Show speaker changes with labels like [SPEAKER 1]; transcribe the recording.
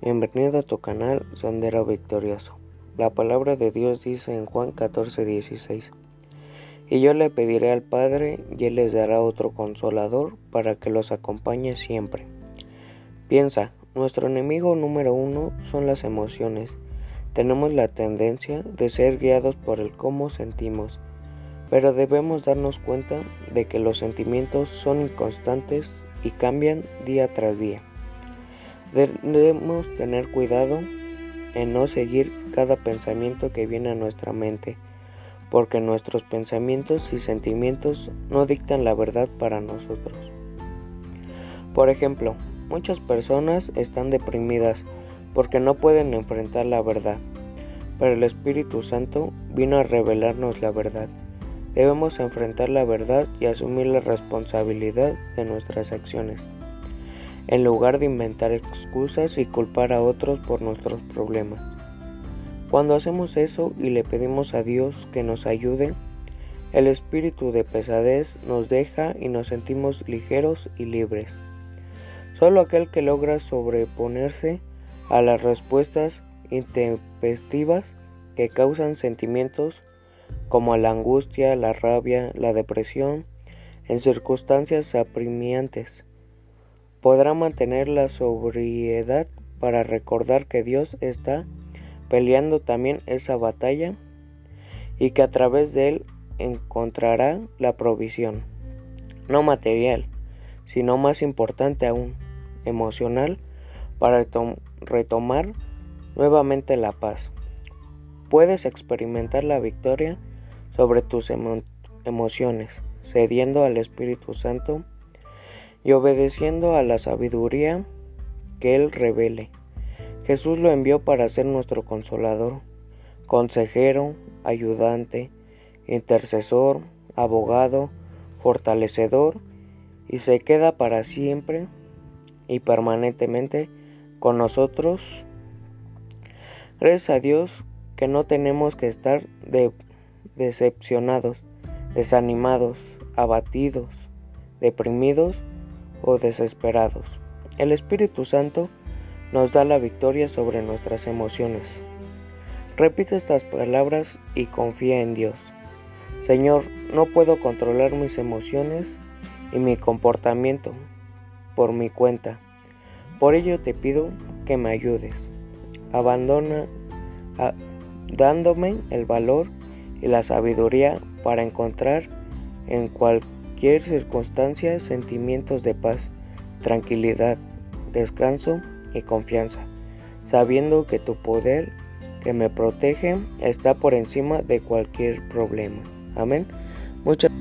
[SPEAKER 1] Bienvenido a tu canal Sendero Victorioso. La palabra de Dios dice en Juan 14:16, Y yo le pediré al Padre y Él les dará otro consolador para que los acompañe siempre. Piensa, nuestro enemigo número uno son las emociones. Tenemos la tendencia de ser guiados por el cómo sentimos, pero debemos darnos cuenta de que los sentimientos son inconstantes y cambian día tras día. Debemos tener cuidado en no seguir cada pensamiento que viene a nuestra mente, porque nuestros pensamientos y sentimientos no dictan la verdad para nosotros. Por ejemplo, muchas personas están deprimidas porque no pueden enfrentar la verdad, pero el Espíritu Santo vino a revelarnos la verdad. Debemos enfrentar la verdad y asumir la responsabilidad de nuestras acciones en lugar de inventar excusas y culpar a otros por nuestros problemas. Cuando hacemos eso y le pedimos a Dios que nos ayude, el espíritu de pesadez nos deja y nos sentimos ligeros y libres. Solo aquel que logra sobreponerse a las respuestas intempestivas que causan sentimientos como la angustia, la rabia, la depresión, en circunstancias apremiantes, podrá mantener la sobriedad para recordar que Dios está peleando también esa batalla y que a través de él encontrará la provisión, no material, sino más importante aún, emocional, para retomar nuevamente la paz. Puedes experimentar la victoria sobre tus emociones, cediendo al Espíritu Santo y obedeciendo a la sabiduría que Él revele. Jesús lo envió para ser nuestro consolador, consejero, ayudante, intercesor, abogado, fortalecedor, y se queda para siempre y permanentemente con nosotros. Gracias a Dios que no tenemos que estar decepcionados, desanimados, abatidos, deprimidos o desesperados. El Espíritu Santo nos da la victoria sobre nuestras emociones. Repite estas palabras y confía en Dios. Señor, no puedo controlar mis emociones y mi comportamiento por mi cuenta. Por ello te pido que me ayudes. Abandona dándome el valor y la sabiduría para encontrar en cualquier cualquier circunstancia sentimientos de paz, tranquilidad, descanso y confianza, sabiendo que tu poder que me protege está por encima de cualquier problema. Amén. Muchas